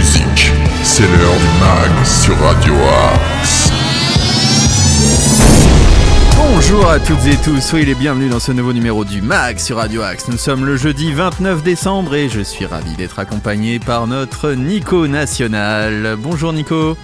musique. C'est l'heure du mag sur Radio Axe. Bonjour à toutes et tous, soyez les bienvenus dans ce nouveau numéro du MAG sur Radio Axe. Nous sommes le jeudi 29 décembre et je suis ravi d'être accompagné par notre Nico National. Bonjour Nico.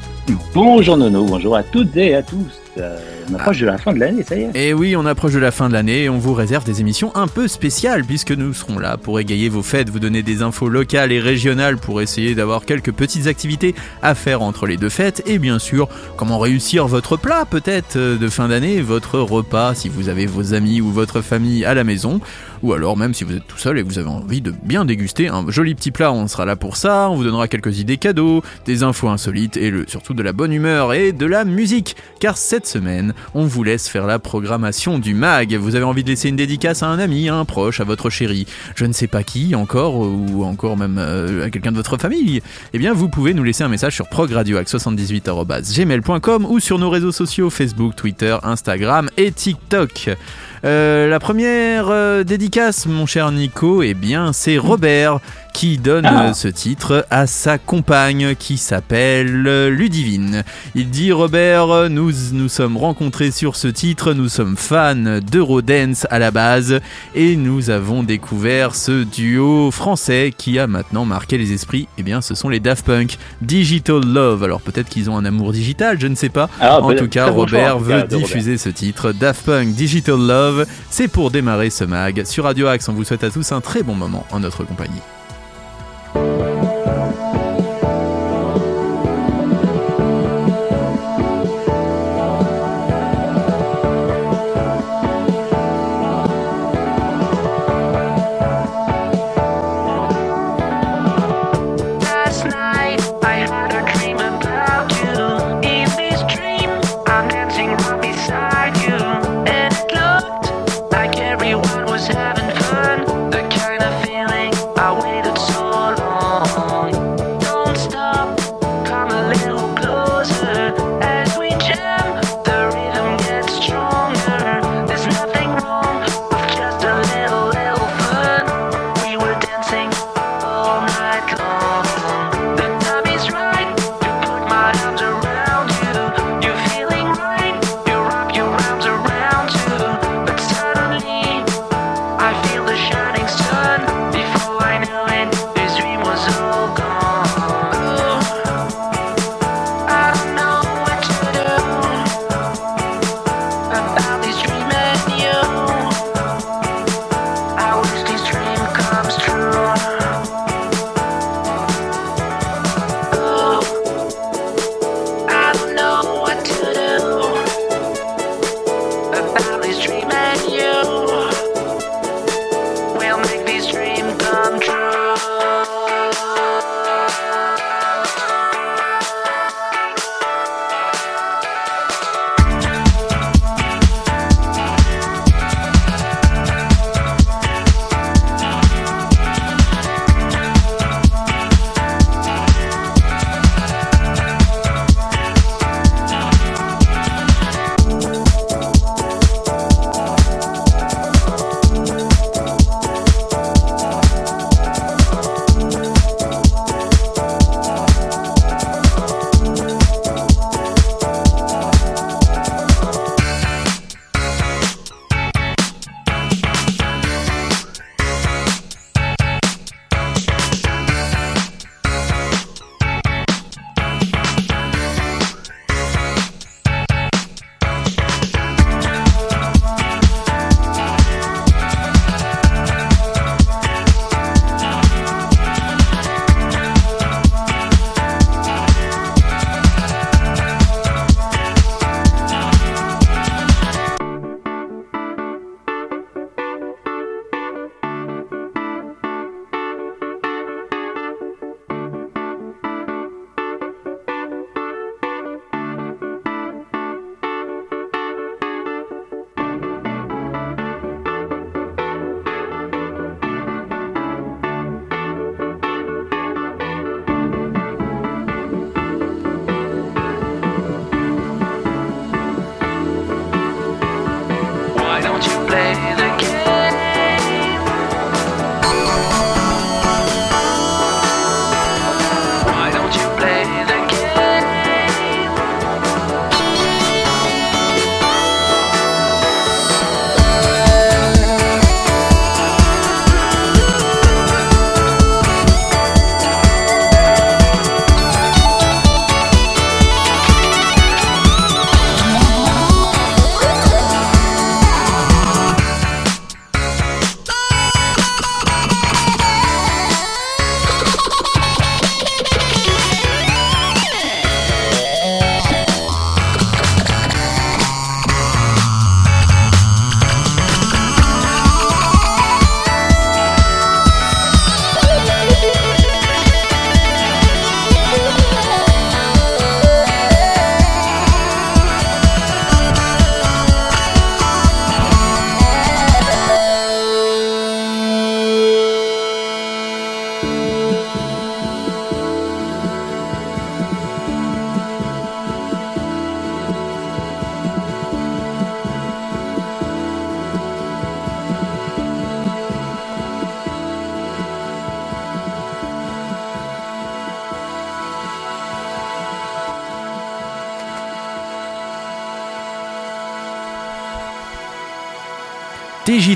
Bonjour Nono, bonjour à toutes et à tous. Euh, on approche de la fin de l'année, ça y est. Et oui, on approche de la fin de l'année et on vous réserve des émissions un peu spéciales puisque nous serons là pour égayer vos fêtes, vous donner des infos locales et régionales pour essayer d'avoir quelques petites activités à faire entre les deux fêtes. Et bien sûr comment réussir votre plat peut-être euh, de fin d'année, votre repas si vous avez vos amis ou votre famille à la maison. Ou alors même si vous êtes tout seul et que vous avez envie de bien déguster un joli petit plat, on sera là pour ça, on vous donnera quelques idées cadeaux, des infos insolites et surtout de la bonne humeur et de la musique. Car cette semaine on vous laisse faire la programmation du mag. Vous avez envie de laisser une dédicace à un ami, un proche, à votre chéri, je ne sais pas qui encore, ou encore même euh, à quelqu'un de votre famille, eh bien vous pouvez nous laisser un message sur progradioac78.gmail.com ou sur nos réseaux sociaux Facebook, Twitter, Instagram et TikTok. Euh, la première euh, dédicace, mon cher Nico, eh bien, c'est Robert qui donne Ah. ce titre à sa compagne qui s'appelle Ludivine. Il dit Robert, nous nous sommes rencontrés sur ce titre, nous sommes fans d'Eurodance à la base et nous avons découvert ce duo français qui a maintenant marqué les esprits. Eh bien, ce sont les Daft Punk, Digital Love. Alors peut-être qu'ils ont un amour digital, je ne sais pas. Ah, En tout cas, très bon choix, Robert veut Robert. diffuser ce titre, Daft Punk Digital Love. C'est pour démarrer ce mag sur Radio Axe. On vous souhaite à tous un très bon moment en notre compagnie. always dreaming you.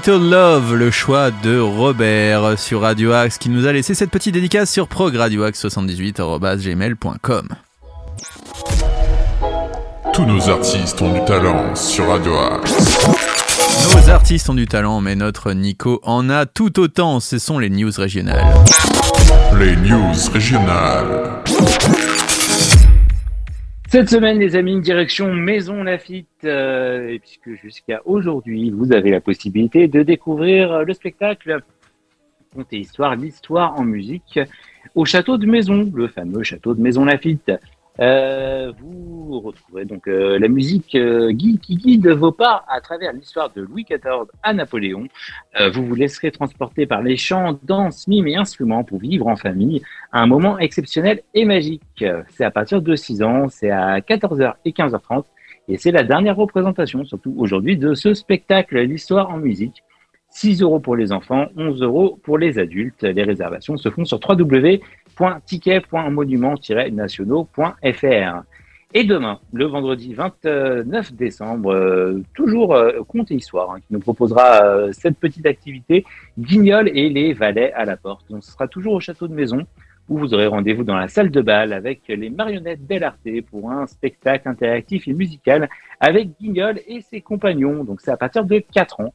Digital Love, le choix de Robert sur Radio Axe qui nous a laissé cette petite dédicace sur progradioaxe78.gmail.com. Tous nos artistes ont du talent sur Radio Axe. Nos artistes ont du talent, mais notre Nico en a tout autant. Ce sont les news régionales. Les news régionales. Cette semaine, les amis, direction Maison Lafitte, euh, et puisque jusqu'à aujourd'hui, vous avez la possibilité de découvrir le spectacle Conte et Histoire, l'histoire en musique au château de Maison, le fameux château de Maison Lafitte. Euh, vous retrouverez donc euh, la musique euh, guide, qui guide vos pas à travers l'histoire de Louis XIV à Napoléon. Euh, vous vous laisserez transporter par les chants, danses, mimes et instruments pour vivre en famille un moment exceptionnel et magique. C'est à partir de 6 ans, c'est à 14h et 15h30 et c'est la dernière représentation, surtout aujourd'hui, de ce spectacle, l'histoire en musique. 6 euros pour les enfants, 11 euros pour les adultes. Les réservations se font sur www.ticket.monument-nationaux.fr. Et demain, le vendredi 29 décembre, euh, toujours euh, Conte et Histoire, hein, qui nous proposera euh, cette petite activité, Guignol et les valets à la porte. Donc ce sera toujours au château de Maison, où vous aurez rendez-vous dans la salle de bal avec les marionnettes Bellarté pour un spectacle interactif et musical avec Guignol et ses compagnons. Donc c'est à partir de 4 ans.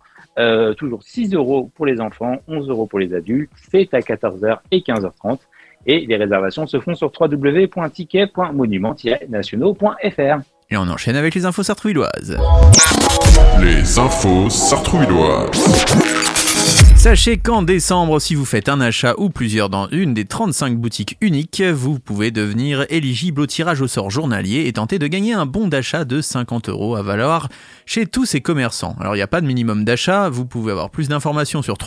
Toujours 6 euros pour les enfants, 11 euros pour les adultes. C'est à 14h et 15h30. Et les réservations se font sur www.ticket.monument-nationaux.fr. Et on enchaîne avec les infos sartrouilloises. Les infos sartrouilloises. Sachez qu'en décembre, si vous faites un achat ou plusieurs dans une des 35 boutiques uniques, vous pouvez devenir éligible au tirage au sort journalier et tenter de gagner un bon d'achat de 50 euros à valoir chez tous ces commerçants. Alors il n'y a pas de minimum d'achat, vous pouvez avoir plus d'informations sur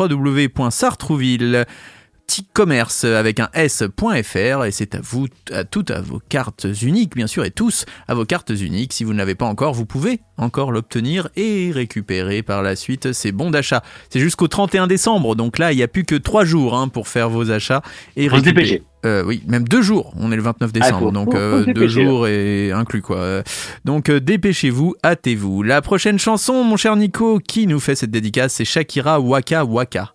www.sartrouville commerce avec un s.fr et c'est à vous à toutes à vos cartes uniques bien sûr et tous à vos cartes uniques si vous ne l'avez pas encore vous pouvez encore l'obtenir et récupérer par la suite ces bons d'achat c'est jusqu'au 31 décembre donc là il n'y a plus que trois jours hein, pour faire vos achats et récupérer euh, oui, même deux jours. On est le 29 décembre, faut- donc euh, deux jours et inclus quoi. Donc euh, dépêchez-vous, hâtez-vous. La prochaine chanson, mon cher Nico, qui nous fait cette dédicace, c'est Shakira Waka Waka.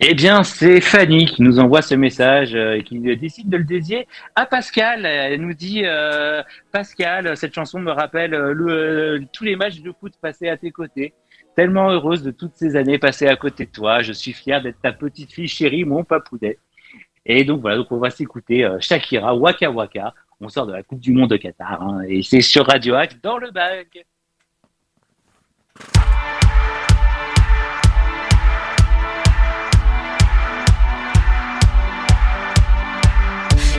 Eh bien, c'est Fanny qui nous envoie ce message euh, et qui décide de le dédier à Pascal. Elle nous dit euh, Pascal, cette chanson me rappelle euh, tous les matchs de foot passés à tes côtés. Tellement heureuse de toutes ces années passées à côté de toi. Je suis fière d'être ta petite fille chérie, mon papounet. Et donc voilà, on va s'écouter Shakira Waka Waka. On sort de la Coupe du Monde de Qatar hein, et c'est sur Radio Axe dans le bag.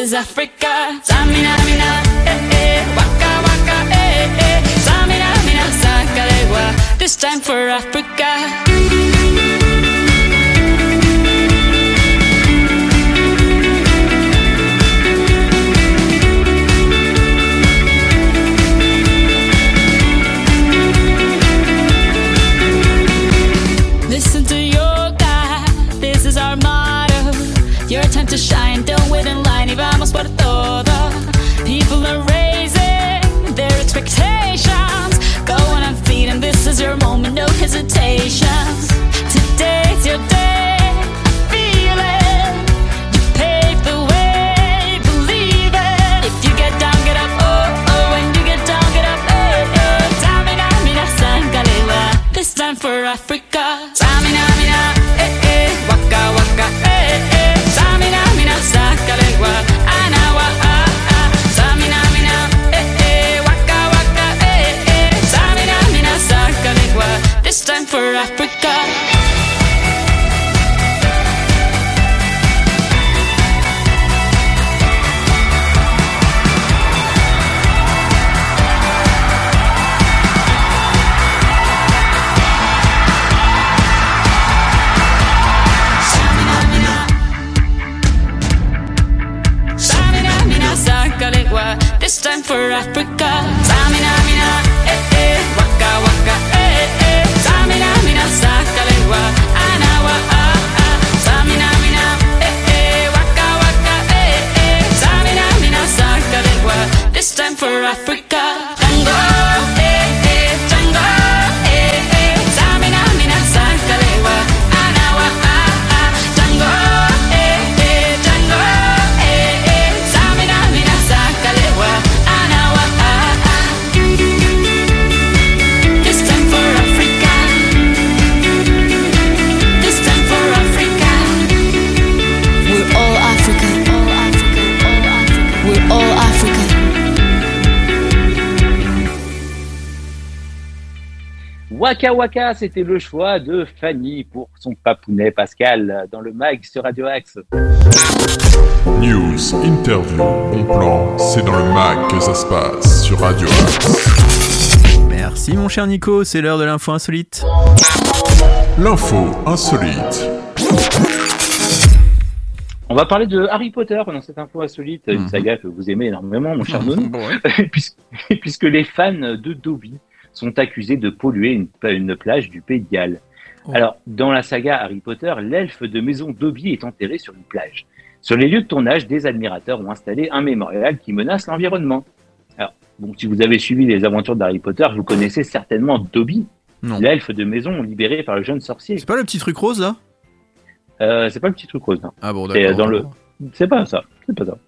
is Africa. Tamina, mina, eh eh, waka waka, eh eh. Tamina, mina, sangalewa, this time for Africa. Waka Waka, c'était le choix de Fanny pour son papounet Pascal dans le mag sur Radio Axe. News, interview, bon plan, c'est dans le mag que ça se passe sur Radio Axe. Merci mon cher Nico, c'est l'heure de l'info insolite. L'info insolite. On va parler de Harry Potter dans cette info insolite, une Mhm. saga que vous aimez énormément, mon cher Nono. Bon, ouais. puisque, puisque les fans de Dobby sont accusés de polluer une, une plage du Pays de Galles. Oh. Alors, dans la saga Harry Potter, l'elfe de maison Dobby est enterré sur une plage. Sur les lieux de tournage, des admirateurs ont installé un mémorial qui menace l'environnement. Alors, bon, si vous avez suivi les aventures d'Harry Potter, vous connaissez certainement Dobby, l'elfe de maison libéré par le jeune sorcier. C'est pas le petit truc rose là? Euh, c'est pas le petit truc rose, non. Ah bon, C'est d'accord. dans le- C'est pas ça, c'est pas ça.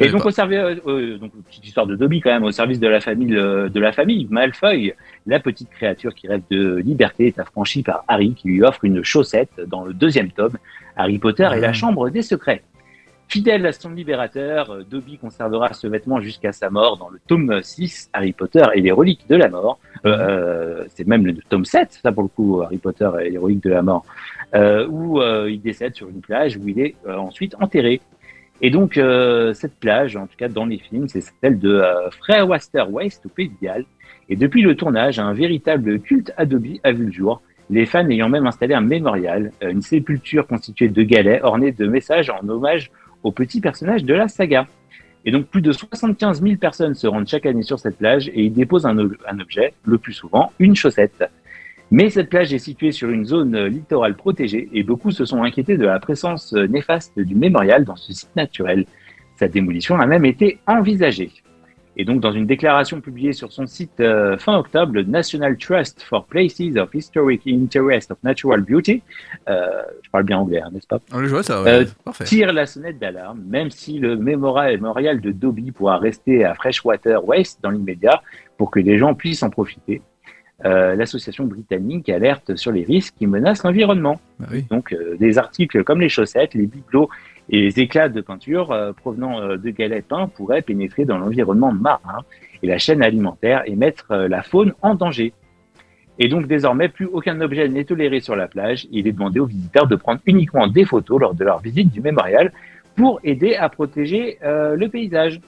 Et donc, au service, euh, euh, donc petite histoire de Dobby quand même, au service de la famille euh, de la famille Malfoy, la petite créature qui rêve de liberté est affranchie par Harry qui lui offre une chaussette dans le deuxième tome, Harry Potter et Ah. la Chambre des secrets. Fidèle à son libérateur, Dobby conservera ce vêtement jusqu'à sa mort dans le tome 6, Harry Potter et les reliques de la mort. Euh, euh, c'est même le tome 7, ça pour le coup, Harry Potter et les reliques de la mort, euh, où euh, il décède sur une plage où il est ensuite enterré. Et donc, euh, cette plage, en tout cas dans les films, c'est celle de euh, Freywaster West au Pays de. Et depuis le tournage, un véritable culte Adobe a vu le jour, les fans ayant même installé un mémorial, euh, une sépulture constituée de galets ornée de messages en hommage aux petits personnages de la saga. Et donc, plus de 75 000 personnes se rendent chaque année sur cette plage et y déposent un objet, le plus souvent une chaussette. Mais cette plage est située sur une zone euh, littorale protégée et beaucoup se sont inquiétés de la présence euh, néfaste du mémorial dans ce site naturel. Sa démolition a même été envisagée. Et donc, dans une déclaration publiée sur son site euh, fin octobre, le National Trust for Places of Historic Interest of Natural Beauty, euh, je parle bien anglais, hein, n'est-ce pas Ah, je vois ça, ouais. Euh, Parfait. tire la sonnette d'alarme, même si le mémorial de Dobby pourra rester à Freshwater West dans l'immédiat pour que les gens puissent en profiter. Euh, L'association britannique alerte sur les risques qui menacent l'environnement. Bah oui. Donc, euh, des articles comme les chaussettes, les bibelots et les éclats de peinture euh, provenant de galets peints pourraient pénétrer dans l'environnement marin et la chaîne alimentaire et mettre la faune en danger. Et donc, désormais, plus aucun objet n'est toléré sur la plage. Il est demandé aux visiteurs de prendre uniquement des photos lors de leur visite du mémorial pour aider à protéger le paysage.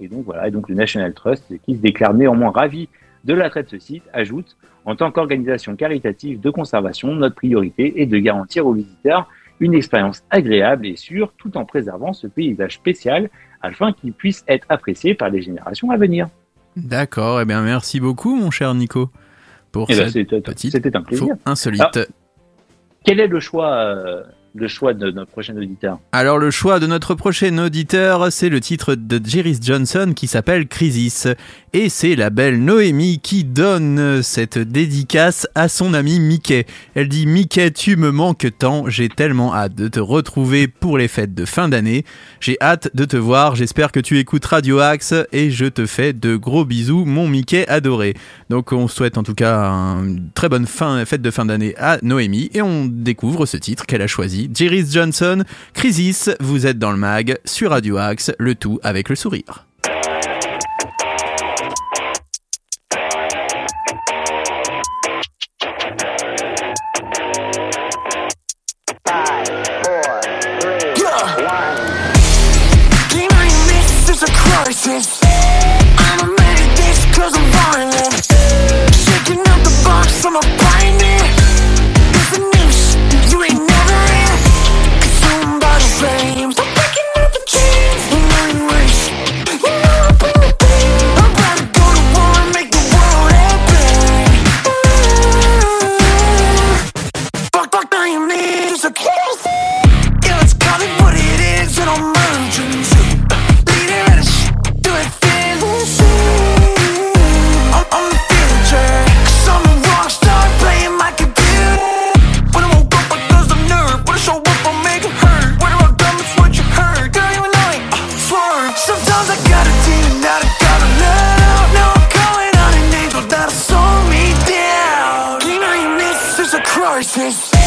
Et donc, voilà. Et donc, le National Trust, qui se déclare néanmoins ravi de l'attrait de ce site, ajoute en tant qu'organisation caritative de conservation, notre priorité est de garantir aux visiteurs une expérience agréable et sûre tout en préservant ce paysage spécial afin qu'il puisse être apprécié par les générations à venir. D'accord, eh bien merci beaucoup mon cher Nico pour Et ben, cette c'était petite c'était un plaisir. insolite. Ah. Quel est le choix, euh, le choix de notre prochain auditeur Alors le choix de notre prochain auditeur, c'est le titre de Jerry Johnson qui s'appelle Crisis. Et c'est la belle Noémie qui donne cette dédicace à son ami Mickey. Elle dit Mickey, tu me manques tant, j'ai tellement hâte de te retrouver pour les fêtes de fin d'année. J'ai hâte de te voir, j'espère que tu écoutes Radio Axe et je te fais de gros bisous, mon Mickey adoré. Donc on souhaite en tout cas une très bonne fin, fête de fin d'année à Noémie et on découvre ce titre qu'elle a choisi. Johnson, Crisis, vous êtes dans le mag sur Radio Axe, le tout avec le sourire. A crisis.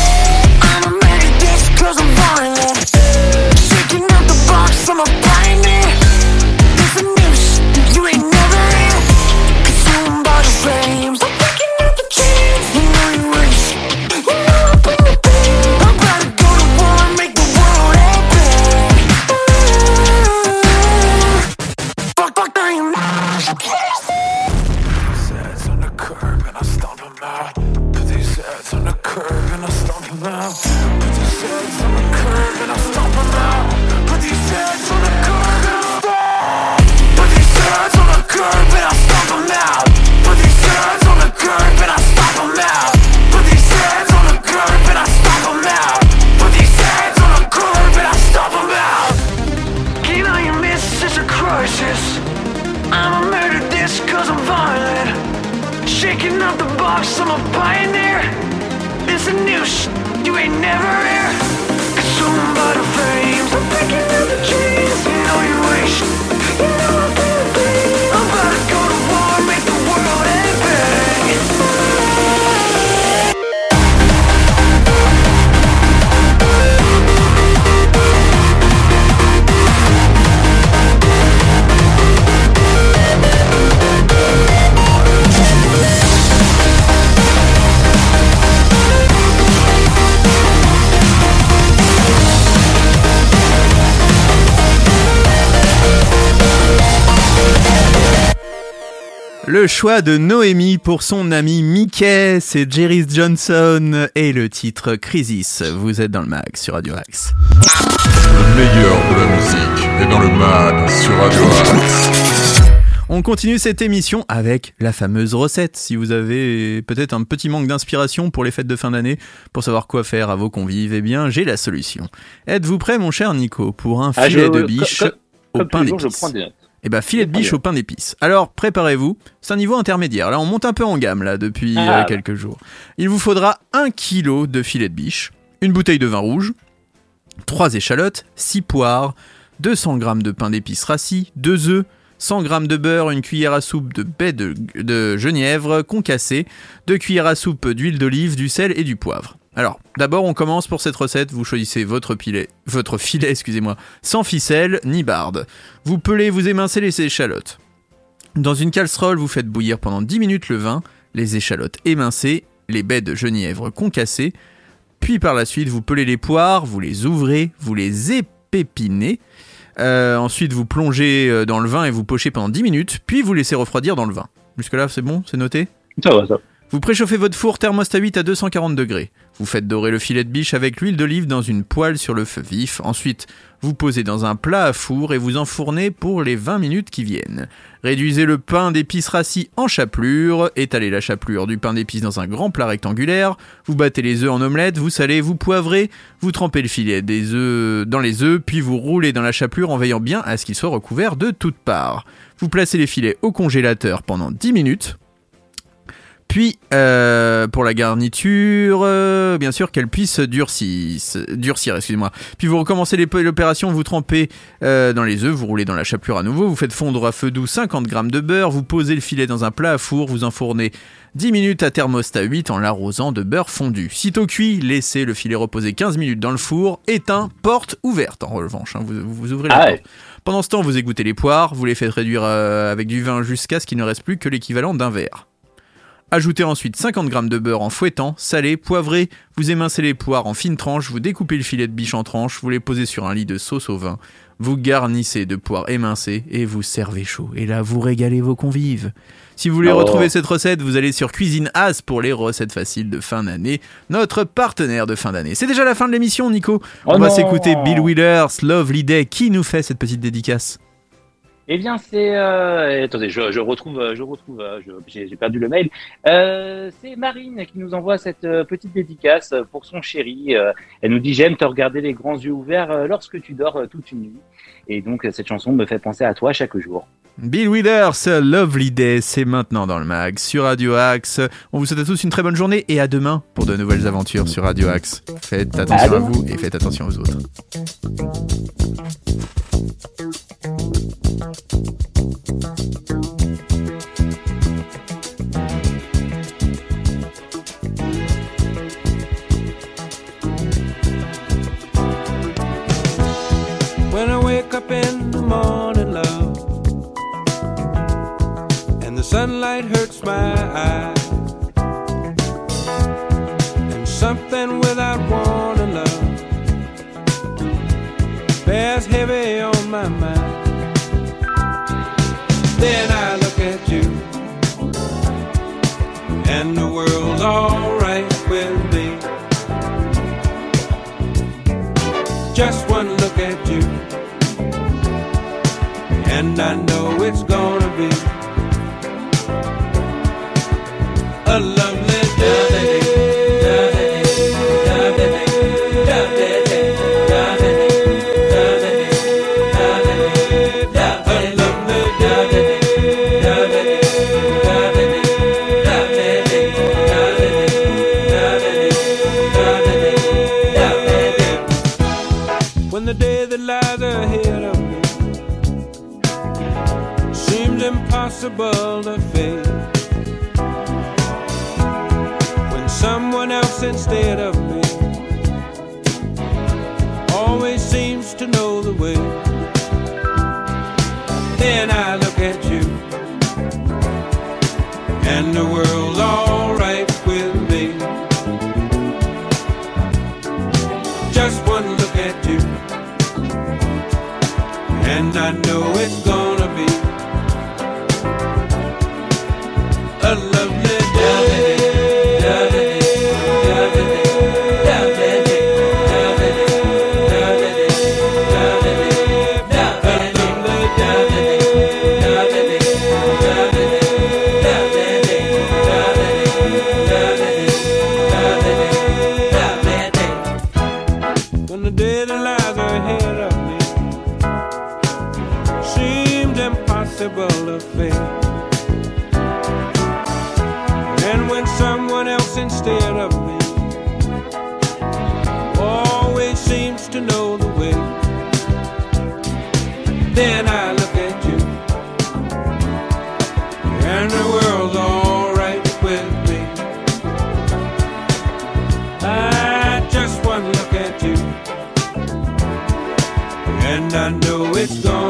Le choix de Noémie pour son ami Mickey, c'est Jerry Johnson et le titre Crisis. Vous êtes dans le mag sur Radio Axe. Le meilleur de la musique est dans le mag sur Radio Axe. On continue cette émission avec la fameuse recette. Si vous avez peut-être un petit manque d'inspiration pour les fêtes de fin d'année, pour savoir quoi faire à vos convives, eh bien j'ai la solution. Êtes-vous prêt mon cher Nico pour un Ah, filet je- de biche au Comme pain tous les jours, je d'épices prends des notes. Eh ben filet de biche au pain d'épices. Alors préparez-vous, c'est un niveau intermédiaire. Là on monte un peu en gamme là depuis Ah, euh, bah. quelques jours. Il vous faudra 1 kg de filet de biche, une bouteille de vin rouge, 3 échalotes, 6 poires, 200 g de pain d'épices rassis, 2 œufs, 100 g de beurre, une cuillère à soupe de baie de, de genièvre concassée, 2 cuillères à soupe d'huile d'olive, du sel et du poivre. Alors, d'abord, on commence pour cette recette. Vous choisissez votre filet, votre filet, excusez-moi, sans ficelle ni barde. Vous pelez, vous émincez les échalotes. Dans une casserole, vous faites bouillir pendant 10 minutes le vin, les échalotes émincées, les baies de genièvre concassées, puis par la suite, vous pelez les poires, vous les ouvrez, vous les épépinez. Euh, ensuite, vous plongez euh, dans le vin et vous pochez pendant 10 minutes, puis vous laissez refroidir dans le vin. Jusque-là, c'est bon? C'est noté? Ça va, ça. Vous préchauffez votre four thermostat 8 à 240 degrés. Vous faites dorer le filet de biche avec l'huile d'olive dans une poêle sur le feu vif. Ensuite, vous posez dans un plat à four et vous enfournez pour les 20 minutes qui viennent. Réduisez le pain d'épices rassis en chapelure, étalez la chapelure du pain d'épices dans un grand plat rectangulaire, vous battez les œufs en omelette, vous salez, vous poivrez, vous trempez le filet des œufs dans les œufs, puis vous roulez dans la chapelure en veillant bien à ce qu'il soit recouvert de toutes parts. Vous placez les filets au congélateur pendant 10 minutes. Puis, euh, pour la garniture, euh, bien sûr qu'elle puisse durcir, durcir excusez-moi. Puis vous recommencez l'opération, vous trempez euh, dans les œufs, vous roulez dans la chapelure à nouveau, vous faites fondre à feu doux 50 g de beurre, vous posez le filet dans un plat à four, vous enfournez 10 minutes à thermostat 8 en l'arrosant de beurre fondu. Sitôt cuit, laissez le filet reposer 15 minutes dans le four, éteint, porte ouverte en revanche, hein, vous, vous ouvrez la Ah porte. ouais. Pendant ce temps, vous égouttez les poires, vous les faites réduire avec du vin jusqu'à ce qu'il ne reste plus que l'équivalent d'un verre. Ajoutez ensuite 50 g de beurre en fouettant, salez, poivrez, vous émincez les poires en fines tranches, vous découpez le filet de biche en tranches, vous les posez sur un lit de sauce au vin, vous garnissez de poires émincées et vous servez chaud. Et là, vous régalez vos convives. Si vous voulez Oh. retrouver cette recette, vous allez sur Cuisine As pour les recettes faciles de fin d'année, notre partenaire de fin d'année. C'est déjà la fin de l'émission, Nico. Oh On va non. s'écouter Bill Wheelers, Lovely Day. Qui nous fait cette petite dédicace? Eh bien, c'est. euh, Attendez, je, je retrouve, euh, je retrouve. euh, J'ai perdu le mail. Euh, c'est Marine qui nous envoie cette petite dédicace pour son chéri. Elle nous dit j'aime te regarder les grands yeux ouverts lorsque tu dors toute une nuit. Et donc cette chanson me fait penser à toi chaque jour. Bill Withers, Lovely Day, c'est maintenant dans le mag sur Radio Axe. On vous souhaite à tous une très bonne journée et à demain pour de nouvelles aventures sur Radio Axe. Faites attention à demain. vous et faites attention aux autres. Allah. and I know it's gone. Then I look at you, and the world's alright with me. I just one look at you, and I know it's gone.